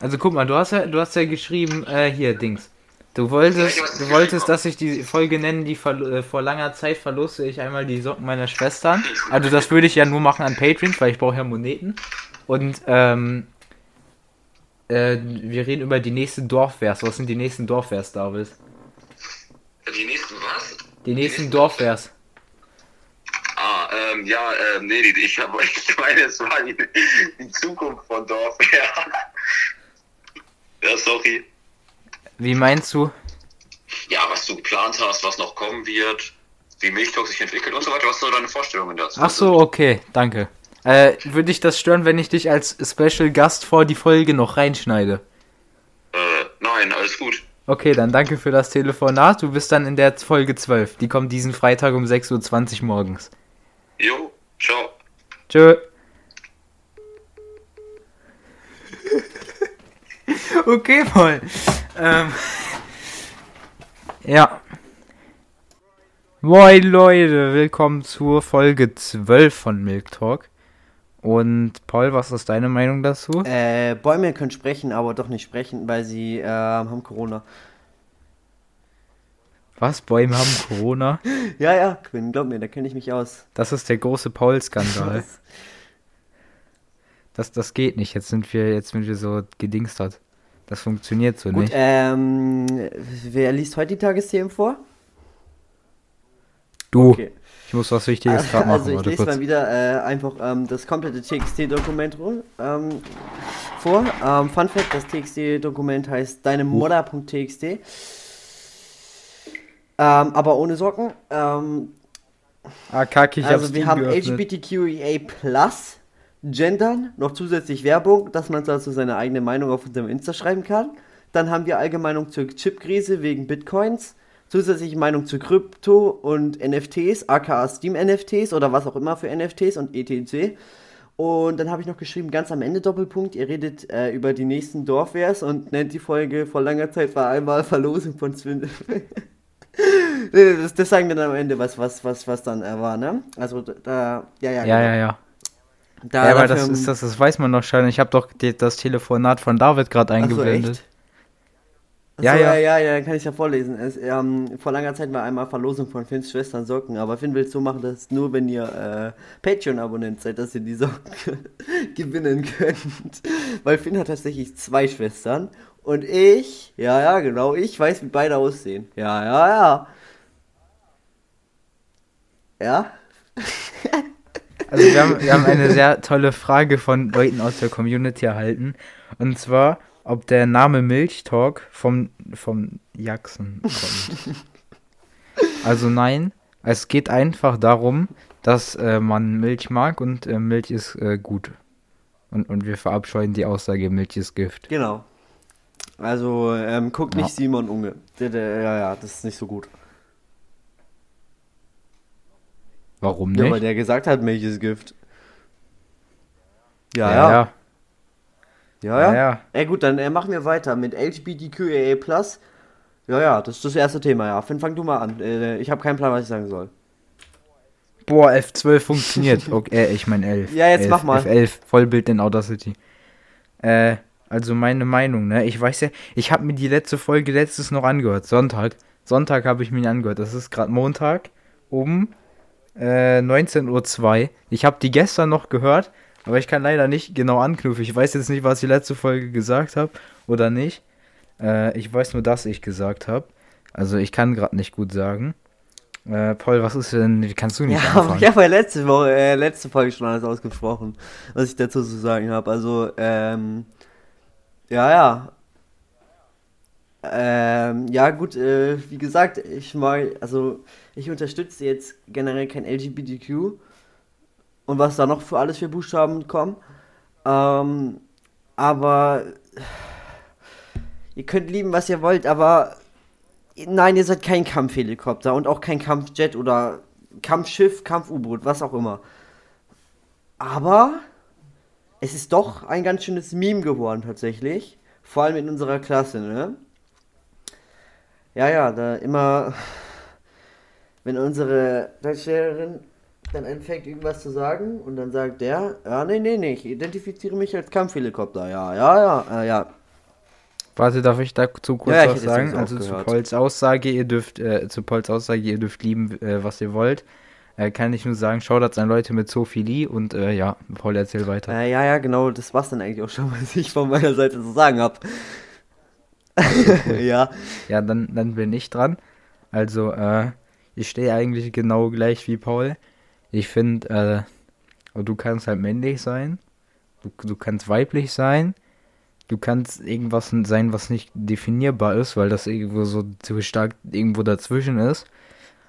Also guck mal, du hast ja, du hast ja geschrieben, äh, hier, Dings. Du wolltest, du wolltest, dass ich die Folge nenne, die äh, vor langer Zeit verloste ich einmal die Socken meiner Schwestern. Also das würde ich ja nur machen an Patreons, weil ich brauche ja Moneten. Und ähm, äh, wir reden über die nächsten Dorfvers. Was sind die nächsten Dorfvers, David? Die nächsten was? Die nächsten Dorfvers. Ah, ähm, ja, ähm, nee, die- ich, hab, ich meine, es war die, die Zukunft von Dorf. Ja. sorry. Wie meinst du? Ja, was du geplant hast, was noch kommen wird, wie Milchtalk sich entwickelt und so weiter. Was sind deine Vorstellungen dazu? Ach so, okay, danke. Äh, würde dich das stören, wenn ich dich als Special Gast vor die Folge noch reinschneide? Äh, nein, alles gut. Okay, dann danke für das Telefonat. Du bist dann in der Folge 12. Die kommt diesen Freitag um 6.20 Uhr morgens. Jo, ciao. Tschö. okay, Paul. Ähm, ja. Moin Leute, willkommen zur Folge 12 von Milk Talk. Und Paul, was ist deine Meinung dazu? Äh, Bäume können sprechen, aber doch nicht sprechen, weil sie äh, haben Corona. Was? Bäume haben Corona? Ja, ja, Quinn, glaub mir, da kenne ich mich aus. Das ist der große Paul-Skandal. Das, das geht nicht. Jetzt sind wir, jetzt sind wir so gedingstert. Das funktioniert so Gut, nicht. ähm, wer liest heute die Tagesthemen vor? du, Okay. ich muss was Wichtiges gerade machen. Also ich lese kurz. mal wieder äh, einfach ähm, das komplette TXT-Dokument ähm, vor. Ähm, Fun Fact, das TXT-Dokument heißt deinemodder.txt. Ähm, aber ohne Socken. Ähm, Ah, kacke, ich also wir haben geöffnet. LGBTQIA+, Plus, Gendern, noch zusätzlich Werbung, dass man dazu seine eigene Meinung auf unserem Insta schreiben kann. Dann haben wir Allgemeinung zur Chipkrise wegen Bitcoins, zusätzliche Meinung zu Krypto und NFTs, aka Steam-NFTs oder was auch immer für NFTs und ETC. Und dann habe ich noch geschrieben, ganz am Ende Doppelpunkt, ihr redet äh, über die nächsten Dorfwehrs und nennt die Folge vor langer Zeit war einmal Verlosung von Swindel. Nee, das, das sagen wir dann am Ende, was, was, was, was dann äh, war, ne? Also da, ja, ja, Ja, ja, ja. Da, ja, aber das ist das, das weiß man noch schon. Ich habe doch die, das Telefonat von David gerade so, eingeblendet. Ja, Achso, ja. ja, ja, ja, dann kann ich ja vorlesen. Es, ähm, vor langer Zeit war einmal Verlosung von Finns Schwestern Socken, aber Finn will es so machen, dass nur wenn ihr äh, Patreon-Abonnent seid, dass ihr die Socken gewinnen könnt. Weil Finn hat tatsächlich zwei Schwestern und ich, ja, ja, genau, ich weiß, wie beide aussehen. Ja, ja, ja. Ja? Also wir haben, wir haben eine sehr tolle Frage von Leuten aus der Community erhalten. Und zwar, ob der Name Milchtalk vom, vom Jackson kommt. Also nein, es geht einfach darum, dass äh, man Milch mag und äh, Milch ist äh, gut. Und, und wir verabscheuen die Aussage, Milch ist Gift. Genau. Also, ähm, guckt Ja. nicht Simon Unge. Ja, ja, das ist nicht so gut. Warum Ja, nicht? weil der gesagt hat, Milch ist Gift. Ja, ja, ja. ja. Ja, Ja, ja. ja. Ey, gut, dann äh, machen wir weiter mit LGBTQIA+. Ja, ja, das ist das erste Thema, ja. Finn, fang du mal an. Äh, ich habe keinen Plan, was ich sagen soll. Boah, F12 funktioniert. Okay, äh, ich meine 11. Ja, jetzt 11, mach mal. F11, Vollbild in Audacity. Äh, also meine Meinung, ne? Ich weiß ja, ich habe mir die letzte Folge letztes noch angehört. Sonntag. Sonntag habe ich mir angehört. Das ist gerade Montag um äh, 19.02 Uhr. Ich habe die gestern noch gehört, aber ich kann leider nicht genau anknüpfen. Ich weiß jetzt nicht, was ich letzte Folge gesagt habe oder nicht. Äh, ich weiß nur, dass ich gesagt habe. Also ich kann gerade nicht gut sagen. Äh, Paul, was ist denn, wie kannst du nicht Ja, anfangen? ich habe ja letzte Woche, äh, letzte Folge schon alles ausgesprochen, was ich dazu zu sagen habe. Also, ähm, ja, ja. Ähm, ja, gut, äh, wie gesagt, ich mal, also, ich unterstütze jetzt generell kein LGBTQ und was da noch für alles für Buchstaben kommen. Ähm, aber ihr könnt lieben, was ihr wollt, aber nein, ihr seid kein Kampfhelikopter und auch kein Kampfjet oder Kampfschiff, Kampf-U-Boot, was auch immer. Aber es ist doch ein ganz schönes Meme geworden tatsächlich. Vor allem in unserer Klasse, ne? Ja, ja, da immer, wenn unsere Deutschlehrerin dann anfängt, irgendwas zu sagen und dann sagt der, ja, nee, nee, nee, ich identifiziere mich als Kampfhelikopter, ja, ja, ja, äh, ja. Warte, darf ich dazu kurz Ja, was sagen? Also zu. Pauls Aussage, ihr dürft, äh, zu Pauls Aussage, ihr dürft lieben, äh, was ihr wollt. Äh, kann ich nur sagen, Shoutouts an Leute mit Sophilie und äh, ja, Paul erzähl weiter. Äh, ja, ja, genau, das war's dann eigentlich auch schon, was ich von meiner Seite zu sagen habe. ja, Ja, dann, dann bin ich dran. Also, äh, ich stehe eigentlich genau gleich wie Paul. Ich finde, äh, du kannst halt männlich sein. Du, du kannst weiblich sein. Du kannst irgendwas sein, was nicht definierbar ist, weil das irgendwo so zu stark irgendwo dazwischen ist.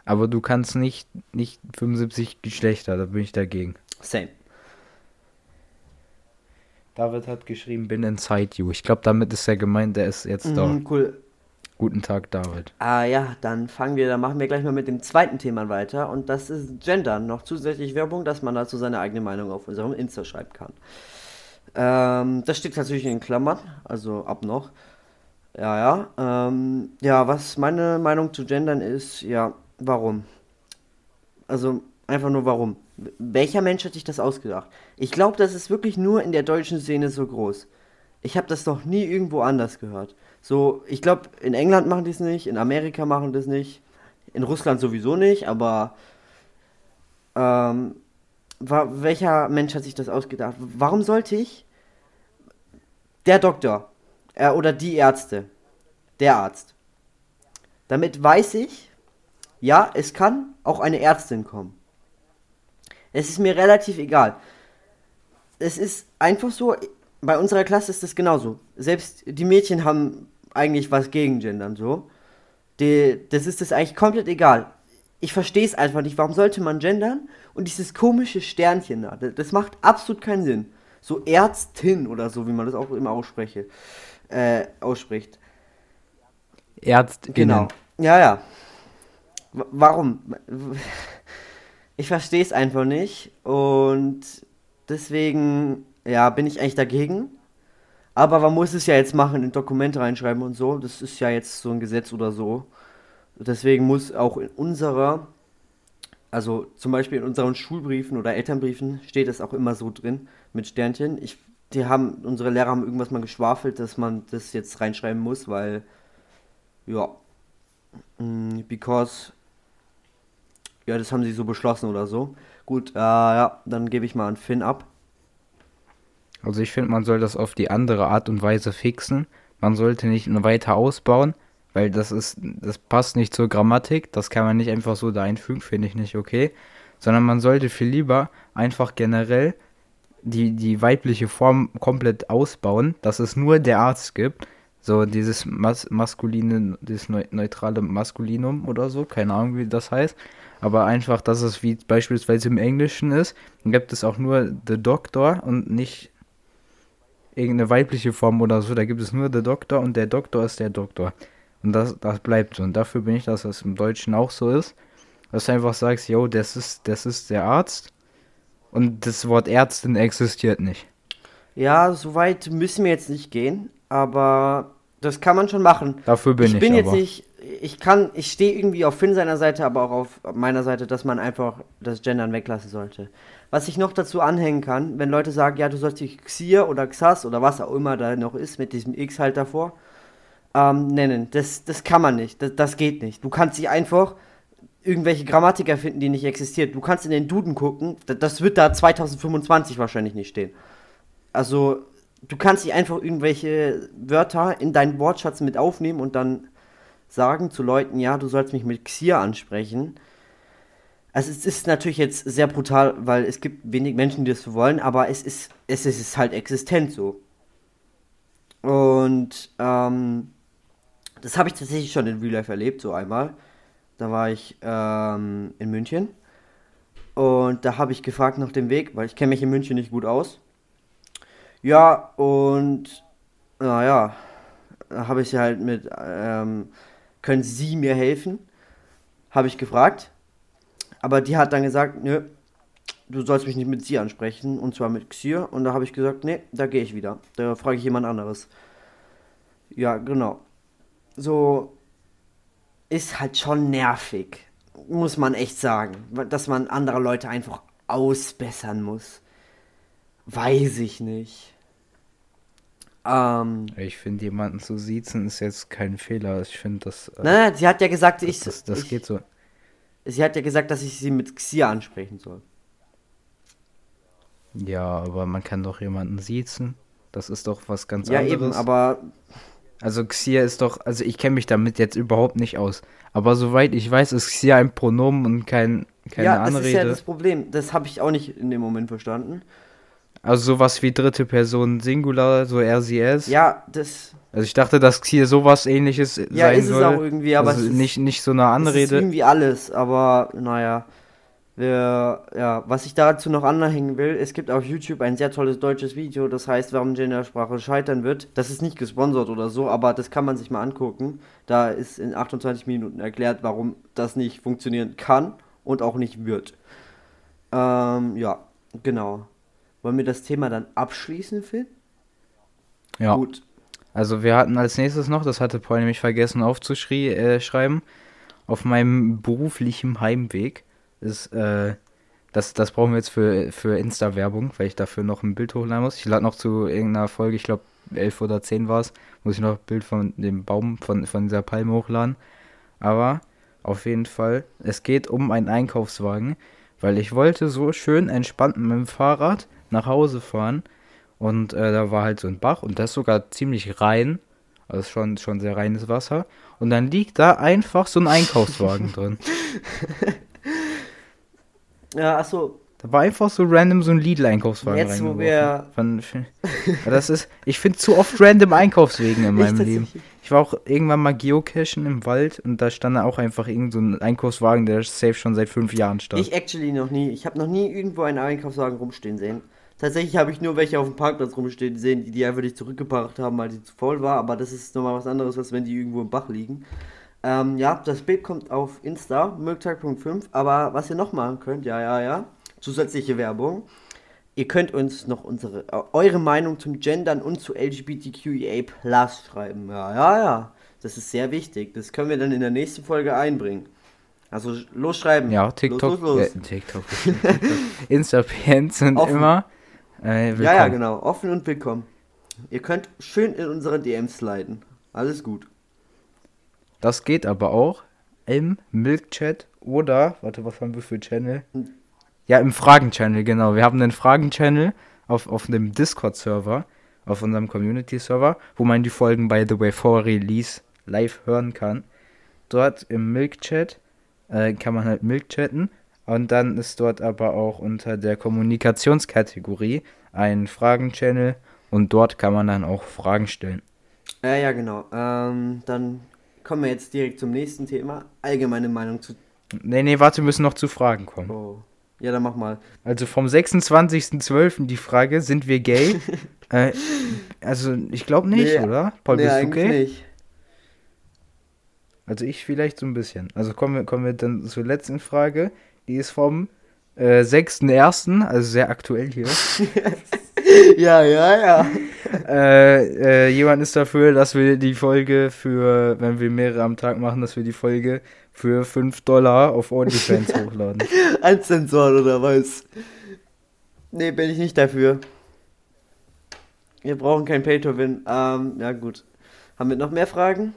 Aber du kannst nicht, nicht 75 Geschlechter, da bin ich dagegen. same. David hat geschrieben, bin inside you. Ich glaube, damit ist er gemeint, der ist jetzt da. Mhm, cool. Guten Tag, David. Ah ja, dann fangen wir, dann machen wir gleich mal mit dem zweiten Thema weiter und das ist Gender. Noch zusätzlich Werbung, dass man dazu seine eigene Meinung auf unserem Insta schreiben kann. Ähm, das steht natürlich in Klammern, also ab noch. Ja, ja. Ähm, ja, was meine Meinung zu Gendern ist, ja, warum? Also einfach nur warum. Welcher Mensch hat sich das ausgedacht? Ich glaube, das ist wirklich nur in der deutschen Szene so groß. Ich habe das noch nie irgendwo anders gehört. So, ich glaube, in England machen die es nicht, in Amerika machen die es nicht, in Russland sowieso nicht, aber ähm, wa welcher Mensch hat sich das ausgedacht? Warum sollte ich der Doktor äh, oder die Ärzte, der Arzt, damit weiß ich, ja, es kann auch eine Ärztin kommen. Es ist mir relativ egal. Es ist einfach so, bei unserer Klasse ist es genauso. Selbst die Mädchen haben eigentlich was gegen Gendern so. Die, das ist es eigentlich komplett egal. Ich verstehe es einfach nicht. Warum sollte man gendern? Und dieses komische Sternchen da, das, das macht absolut keinen Sinn. So Ärztin oder so, wie man das auch immer ausspreche, äh, ausspricht. Ärztinnen. Genau. Ja, ja. W warum? Ich verstehe es einfach nicht und deswegen, ja, bin ich eigentlich dagegen. Aber man muss es ja jetzt machen, in Dokumente reinschreiben und so. Das ist ja jetzt so ein Gesetz oder so. Deswegen muss auch in unserer, also zum Beispiel in unseren Schulbriefen oder Elternbriefen steht es auch immer so drin mit Sternchen. Ich, die haben, unsere Lehrer haben irgendwas mal geschwafelt, dass man das jetzt reinschreiben muss, weil, ja, mm, because, ja, das haben sie so beschlossen oder so. Gut, äh, ja, dann gebe ich mal an Finn ab. Also ich finde, man soll das auf die andere Art und Weise fixen. Man sollte nicht nur weiter ausbauen, weil das ist, das passt nicht zur Grammatik. Das kann man nicht einfach so da einfügen, finde ich nicht okay. Sondern man sollte viel lieber einfach generell die, die weibliche Form komplett ausbauen, dass es nur der Arzt gibt. So dieses Mas maskuline, dieses neu neutrale Maskulinum oder so, keine Ahnung, wie das heißt. Aber einfach, dass es wie beispielsweise im Englischen ist, dann gibt es auch nur The Doctor und nicht irgendeine weibliche Form oder so. Da gibt es nur The Doctor und der Doktor ist der Doktor. Und das, das bleibt so. Und dafür bin ich, dass das im Deutschen auch so ist. Dass du einfach sagst, yo, das ist, das ist der Arzt. Und das Wort Ärztin existiert nicht. Ja, so weit müssen wir jetzt nicht gehen, aber das kann man schon machen. Dafür bin ich, ich bin jetzt aber. nicht, ich kann, ich stehe irgendwie auf Finn seiner Seite, aber auch auf meiner Seite, dass man einfach das Gendern weglassen sollte. Was ich noch dazu anhängen kann, wenn Leute sagen, ja, du sollst dich Xier oder Xas oder was auch immer da noch ist, mit diesem X halt davor, ähm, nennen. Das, das kann man nicht. Das, das geht nicht. Du kannst dich einfach irgendwelche Grammatik erfinden, die nicht existiert. Du kannst in den Duden gucken, da- das wird da 2025 wahrscheinlich nicht stehen. Also, du kannst nicht einfach irgendwelche Wörter in deinen Wortschatz mit aufnehmen und dann sagen zu Leuten, ja, du sollst mich mit Xier ansprechen. Also es ist natürlich jetzt sehr brutal, weil es gibt wenig Menschen, die das so wollen, aber es ist, es ist halt existent so. Und ähm, das habe ich tatsächlich schon in Real Life erlebt, so einmal. Da war ich ähm, in München und da habe ich gefragt nach dem Weg, weil ich kenne mich in München nicht gut aus. Ja, und naja, habe ich sie halt mit, ähm, können Sie mir helfen? Habe ich gefragt. Aber die hat dann gesagt, nö, du sollst mich nicht mit sie ansprechen, und zwar mit Xier. Und da habe ich gesagt, nee, da gehe ich wieder. Da frage ich jemand anderes. Ja, genau. So ist halt schon nervig, muss man echt sagen, dass man andere Leute einfach ausbessern muss. Weiß ich nicht. Ähm, Ich finde, jemanden zu siezen ist jetzt kein Fehler. Ich finde, das, äh, nein, sie hat ja gesagt, ich, das, das ich geht so. sie hat ja gesagt, dass ich sie mit Xia ansprechen soll. Ja, aber man kann doch jemanden siezen. Das ist doch was ganz Ja, anderes. eben, aber Also Xia ist doch, also ich kenne mich damit jetzt überhaupt nicht aus. Aber soweit ich weiß, ist Xia ein Pronomen und kein, keine ja, das Anrede. ist ja das Problem. Das habe ich auch nicht in dem Moment verstanden. Also sowas wie dritte Person Singular, so er, sie, es. Ja, das Also ich dachte, dass Xia sowas ähnliches ja, sein ist soll. es auch irgendwie, aber also es ist, nicht, nicht so eine es ist Anrede. irgendwie alles, aber naja. Wir, ja, was ich dazu noch anhängen will, es gibt auf YouTube ein sehr tolles deutsches Video, das heißt, warum Gendersprache scheitern wird. Das ist nicht gesponsert oder so, aber das kann man sich mal angucken. Da ist in 28 Minuten erklärt, warum das nicht funktionieren kann und auch nicht wird. Ähm, ja, genau. Wollen wir das Thema dann abschließen, Phil? Ja. Gut. Also wir hatten als nächstes noch, das hatte Paul nämlich vergessen aufzuschreiben, auf meinem beruflichen Heimweg ist, äh, das, das brauchen wir jetzt für, für Insta-Werbung, weil ich dafür noch ein Bild hochladen muss. Ich lade noch zu irgendeiner Folge, ich glaube 11 oder 10 war es, muss ich noch ein Bild von dem Baum, von, von dieser Palme hochladen. Aber auf jeden Fall, es geht um einen Einkaufswagen, weil ich wollte so schön entspannt mit dem Fahrrad nach Hause fahren und äh, da war halt so ein Bach und das ist sogar ziemlich rein. Also schon, schon sehr reines Wasser. Und dann liegt da einfach so ein Einkaufswagen drin. Ja, achso, Da war einfach so random so ein Lidl-Einkaufswagen jetzt wo wir. Von, das ist, ich finde zu oft random Einkaufswegen in meinem Ich Leben. Ich war auch irgendwann mal geocachen im Wald und da stand da auch einfach irgend so ein Einkaufswagen, der safe schon seit fünf Jahren stand. Ich actually noch nie. Ich habe noch nie irgendwo einen Einkaufswagen rumstehen sehen. Tatsächlich habe ich nur welche auf dem Parkplatz rumstehen sehen, die die einfach nicht zurückgebracht haben, weil die zu voll war. Aber das ist nochmal was anderes, als wenn die irgendwo im Bach liegen. Ähm, ja, das Bild kommt auf Insta, Milktag.5. Aber was ihr noch machen könnt, ja, ja, ja, zusätzliche Werbung. Ihr könnt uns noch unsere, äh, eure Meinung zum Gendern und zu LGBTQIA Plus schreiben. Ja, ja, ja. Das ist sehr wichtig. Das können wir dann in der nächsten Folge einbringen. Also los schreiben. ja, TikTok, Los, los, los. Äh, TikTok, Insta-Pants sind Offen. immer äh. Ja, ja, genau. Offen und willkommen. Ihr könnt schön in unsere DMs sliden. Alles gut. Das geht aber auch im Milk-Chat oder, warte, was haben wir für Channel? Ja, im Fragen-Channel, genau. Wir haben einen Fragen-Channel auf, auf einem Discord-Server, auf unserem Community-Server, wo man die Folgen, by the way, vor Release live hören kann. Dort im Milk-Chat äh, kann man halt Milk chatten und dann ist dort aber auch unter der Kommunikationskategorie ein Fragen-Channel und dort kann man dann auch Fragen stellen. Ja, ja, genau. Ähm, dann kommen wir jetzt direkt zum nächsten Thema. Allgemeine Meinung zu. Nee, nee, warte, wir müssen noch zu Fragen kommen. Oh. Ja, dann mach mal. Also vom 26.12. die Frage, sind wir gay? äh, also ich glaube nicht, Nee, oder? Paul, nee, bist du gay? nicht. Also ich vielleicht so ein bisschen. Also kommen wir, kommen wir dann zur letzten Frage. Die ist vom äh, 6.1., also sehr aktuell hier. ja, ja, ja. äh, äh, jemand ist dafür, dass wir die Folge für, wenn wir mehrere am Tag machen, dass wir die Folge für 5 Dollar auf OnlyFans hochladen. Ein Sensor oder was? Nee, bin ich nicht dafür. Wir brauchen kein Pay-to-Win. Ähm, ja gut. Haben wir noch mehr Fragen?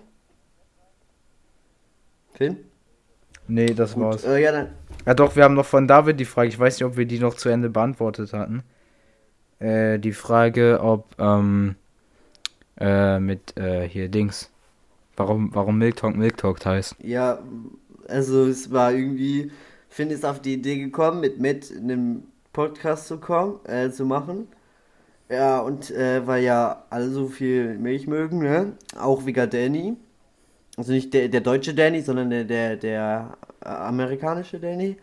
Finn? Nee, das Gut. war's. Äh, ja, dann. Ja doch, wir haben noch von David die Frage, ich weiß nicht, ob wir die noch zu Ende beantwortet hatten. Äh, die Frage, ob, ähm, äh, mit, äh, hier Dings. Warum, warum Milk Talk Milk Talk heißt. Ja, also es war irgendwie, Finn ist auf die Idee gekommen, mit Matt in einem Podcast zu kommen, äh, zu machen. Ja, und äh, weil ja alle so viel Milch mögen, ne? Auch wegen Danny. Also nicht der, der deutsche Danny, sondern der, der, der äh, amerikanische Danny.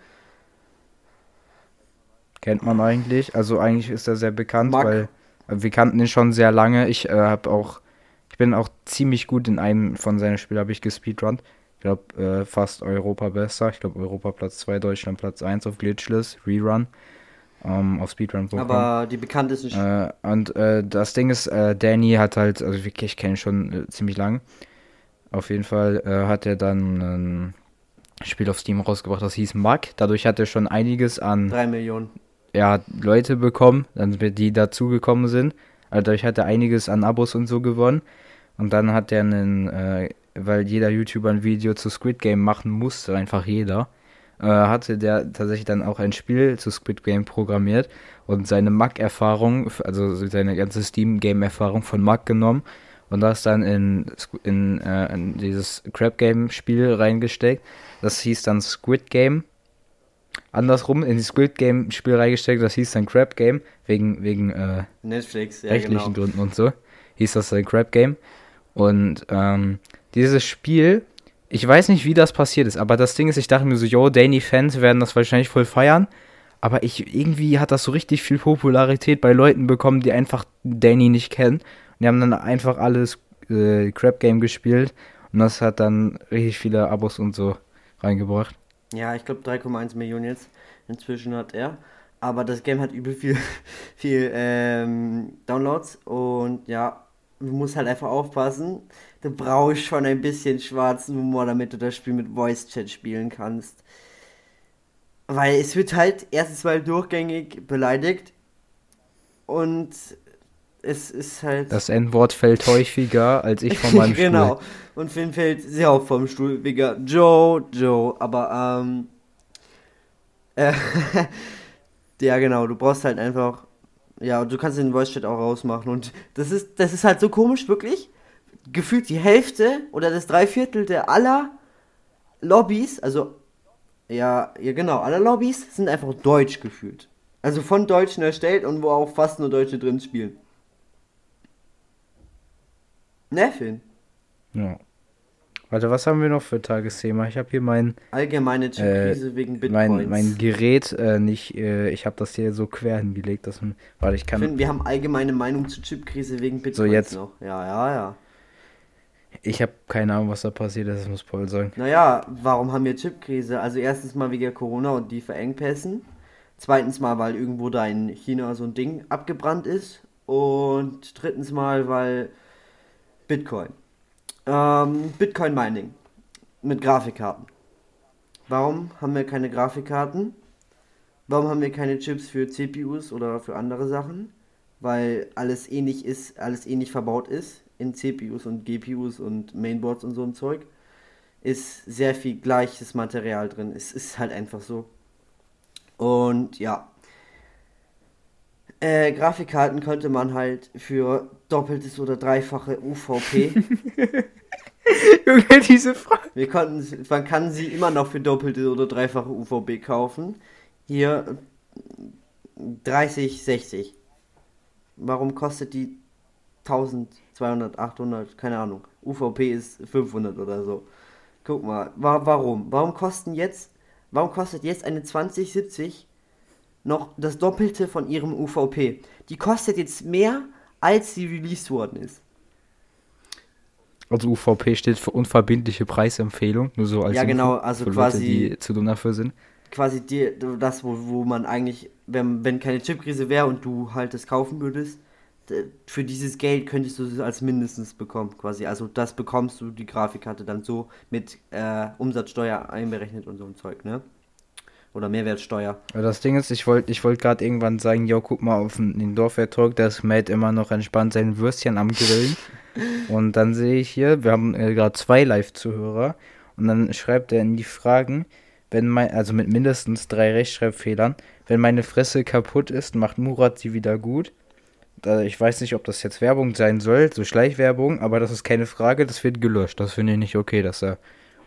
Kennt man eigentlich. Also eigentlich ist er sehr bekannt, Mag- weil wir kannten ihn schon sehr lange. Ich äh, habe auch, ich bin auch ziemlich gut in einem von seinen Spielen, habe ich gespeedrunnt. Ich glaube, äh, fast Europa besser. Ich glaube, Europa Platz 2, Deutschland Platz 1 auf Glitchless, Rerun. Ähm, auf speedrun.com. Aber die bekanntesten Äh, und äh, das Ding ist, äh, Danny hat halt, also wirklich, ich kenne ihn schon äh, ziemlich lang. Auf jeden Fall äh, hat er dann ein Spiel auf Steam rausgebracht, das hieß Mug. Dadurch hat er schon einiges an drei Millionen. ja, Leute bekommen, die dazugekommen sind. Also dadurch hat er einiges an Abos und so gewonnen. Und dann hat er einen, äh, weil jeder YouTuber ein Video zu Squid Game machen musste, einfach jeder, äh, hatte der tatsächlich dann auch ein Spiel zu Squid Game programmiert und seine Mac-Erfahrung, also seine ganze Steam-Game-Erfahrung von Mac genommen und das dann in, in, äh, in dieses Crab Game-Spiel reingesteckt. Das hieß dann Squid Game. Andersrum in die Squid Game-Spiel reingesteckt, das hieß dann Crab Game, wegen, wegen äh, Netflix, ja, rechtlichen genau. Gründen und so. Hieß das dann Crab Game. Und ähm, dieses Spiel, ich weiß nicht, wie das passiert ist, aber das Ding ist, ich dachte mir so, yo, Danny-Fans werden das wahrscheinlich voll feiern. Aber ich, irgendwie hat das so richtig viel Popularität bei Leuten bekommen, die einfach Danny nicht kennen. Die haben dann einfach alles äh, Crab Game gespielt. Und das hat dann richtig viele Abos und so reingebracht. Ja, ich glaube 3,1 Millionen jetzt inzwischen hat er. Aber das Game hat übel viel, viel ähm, Downloads und ja, du musst halt einfach aufpassen. Du brauchst schon ein bisschen schwarzen Humor, damit du das Spiel mit Voice Chat spielen kannst. Weil es wird halt erstens mal durchgängig beleidigt und es ist halt. Das N-Wort fällt häufiger als ich von meinem genau. Stuhl. Und Finn fällt sehr oft vom Stuhl, wegen Joe, Joe. Aber, ähm. Äh, ja, genau, du brauchst halt einfach. Ja, du kannst den Voice Chat auch rausmachen. Und das ist, das ist halt so komisch, wirklich. Gefühlt die Hälfte oder das Dreiviertel der aller Lobbys, also. Ja, ja, genau, alle Lobbys sind einfach deutsch gefühlt. Also von Deutschen erstellt und wo auch fast nur Deutsche drin spielen. Ne, Finn? Ja. Warte, was haben wir noch für Tagesthema? Ich habe hier mein, Allgemeine Chipkrise wegen Bitcoins. mein, mein Gerät äh, nicht, äh, ich habe das hier so quer hingelegt, dass man, warte, ich kann, Finn, wir haben allgemeine Meinung zur Chipkrise wegen Bitcoins jetzt. noch. Ja, ja, ja. ich habe keine Ahnung, was da passiert ist, das muss Paul sagen. Naja, warum haben wir Chipkrise? Also erstens mal wegen Corona und die Verengpässen. Zweitens mal, weil irgendwo da in China so ein Ding abgebrannt ist. Und drittens mal, weil Bitcoin. Ähm, Bitcoin Mining. Mit Grafikkarten. Warum haben wir keine Grafikkarten? Warum haben wir keine Chips für CPUs oder für andere Sachen? Weil alles ähnlich ist, alles ähnlich verbaut ist in CPUs und GPUs und Mainboards und so ein Zeug. Ist sehr viel gleiches Material drin. Es ist halt einfach so. Und ja. Äh, Grafikkarten könnte man halt für doppeltes oder dreifache UVP. Junge, diese Frage. Wir konnten, man kann sie immer noch für doppelte oder dreifache UVP kaufen. Hier äh, 30, 60. Warum kostet die 1200, 800, keine Ahnung. UVP ist 500 oder so. Guck mal, wa warum? Warum kosten jetzt, warum kostet jetzt eine 2070 noch das Doppelte von ihrem UVP? Die kostet jetzt mehr, als sie released worden ist. Also UVP steht für unverbindliche Preisempfehlung, nur so als Ja, genau, also für quasi- Leute, die zu dumm dafür sind. quasi die, das, wo, wo man eigentlich, wenn, wenn keine Chipkrise wäre und du halt das kaufen würdest, für dieses Geld könntest du es als mindestens bekommen, quasi. Also das bekommst du, die Grafikkarte dann so mit äh, Umsatzsteuer einberechnet und so ein Zeug, ne? Oder Mehrwertsteuer. Aber das Ding ist, ich wollte ich wollt gerade irgendwann sagen, jo, guck mal auf den da ist Matt immer noch entspannt sein Würstchen am Grillen. und dann sehe ich hier, wir haben äh, gerade zwei Live-Zuhörer und dann schreibt er in die Fragen, wenn mein, also mit mindestens drei Rechtschreibfehlern, wenn meine Fresse kaputt ist, macht Murat sie wieder gut. Ich weiß nicht, ob das jetzt Werbung sein soll, so Schleichwerbung, aber das ist keine Frage, das wird gelöscht. Das finde ich nicht okay, dass da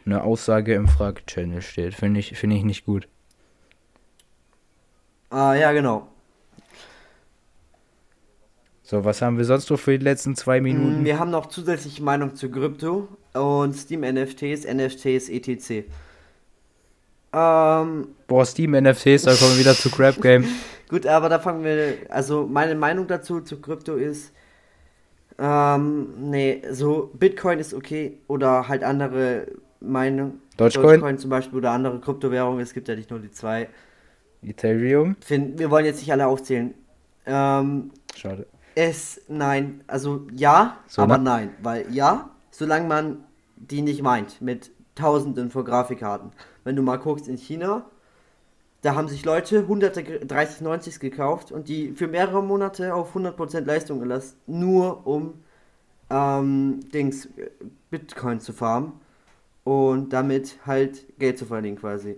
eine Aussage im Fragechannel steht. Finde ich, finde ich nicht gut. Ah, ja, genau. So, was haben wir sonst noch für die letzten zwei Minuten? Mm, Wir haben noch zusätzliche Meinung zu Krypto und Steam NFTs, NFTs, etc. Ähm, Boah, Steam NFTs, da kommen wir wieder zu Crap Game. Gut, aber da fangen wir. Also, meine Meinung dazu zu Krypto ist. Ähm, nee, so Bitcoin ist okay oder halt andere Meinung. Dogecoin? zum Beispiel oder andere Kryptowährungen. Es gibt ja nicht nur die zwei. Ethereum. Finn, wir wollen jetzt nicht alle aufzählen. Ähm, Schade. es, nein, also ja, So, aber ne? nein. Weil ja, solange man die nicht meint mit Tausenden von Grafikkarten. Wenn du mal guckst in China, Da haben sich Leute hunderte 3090s gekauft und die für mehrere Monate auf 100% Leistung gelassen, nur um ähm, Dings, Bitcoin zu farmen und damit halt Geld zu verdienen quasi.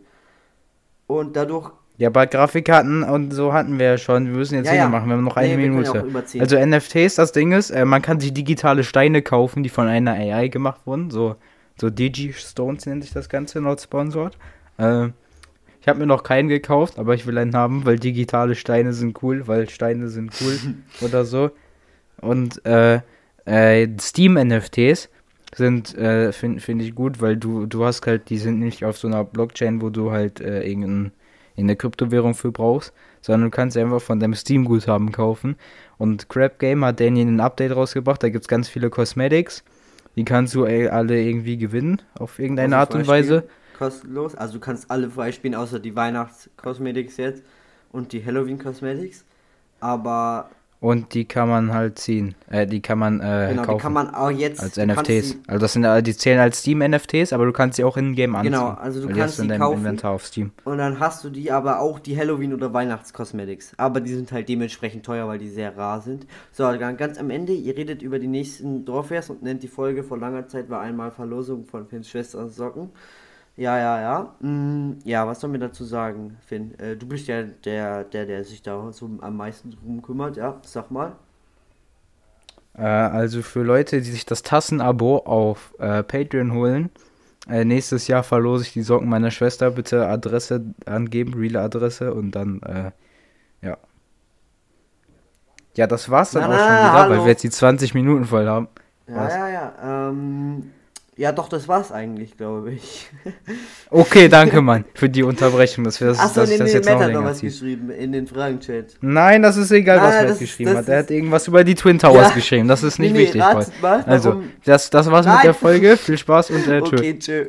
Und dadurch Ja, bei Grafikkarten und so hatten wir ja schon. Wir müssen jetzt Ja, ja, machen, wir haben noch eine Nee, Minute. also NFTs, das Ding ist, äh, man kann sich digitale Steine kaufen, die von einer AI gemacht wurden. So, so Digi-Stones nennt sich das Ganze, laut Sponsored. Äh, ich habe mir noch keinen gekauft, aber ich will einen haben, weil digitale Steine sind cool, weil Steine sind cool oder so. Und äh, äh, Steam-NFTs sind, äh, finde find ich gut, weil du, du hast halt, die sind nicht auf so einer Blockchain, wo du halt äh, irgendein, irgendeine Kryptowährung für brauchst, sondern du kannst einfach von deinem Steam-Guthaben kaufen. Und Crap Game hat Danny ein Update rausgebracht, da gibt es ganz viele Cosmetics. Die kannst du äh, alle irgendwie gewinnen, auf irgendeine Art und Weise. Kostenlos. Also du kannst alle freispielen, außer die Weihnachts-Cosmetics jetzt und die Halloween-Cosmetics. Aber Und die kann man halt ziehen. Äh, die kann man äh, genau, kaufen. die kann man auch jetzt als NFTs. sie- Also das sind äh, die zählen als Steam-NFTs, aber du kannst sie auch in Game anziehen. Genau, also du kannst du in sie deinem kaufen. Inventar auf Steam. Und dann hast du die aber auch die Halloween- oder Weihnachts-Cosmetics. Aber die sind halt dementsprechend teuer, weil die sehr rar sind. So, dann ganz am Ende, ihr redet über die nächsten Dorfers und nennt die Folge vor langer Zeit war einmal Verlosung von Finns Schwester Socken. Ja, ja, ja. Mm, ja, was sollen wir dazu sagen, Finn? Äh, du bist ja der, der, der sich da so am meisten drum kümmert, ja, sag mal. Äh, also für Leute, die sich das Tassen-Abo auf äh, Patreon holen, nächstes Jahr verlose ich die Socken meiner Schwester. Bitte Adresse angeben, reale Adresse und dann, äh, ja. Ja, das war's dann Na, auch na, schon wieder, hallo. weil wir jetzt die 20 Minuten voll haben. Ja, Was? ja, ja. Ähm, ja, doch, das war's eigentlich, glaube ich. Okay, danke, Mann, für die Unterbrechung, dass wir das, Achso, dass nee, ich das nee, jetzt Matt noch hat noch was ziehe. geschrieben in den Fragenchat. Nein, das ist egal, Ah, was er das- geschrieben das hat. Er hat irgendwas über die Twin Towers Ja. geschrieben. Das ist nicht Nee, wichtig. mal, Also, das, das war's mit Nein. der Folge. Viel Spaß und äh, tschö. Okay, tschö.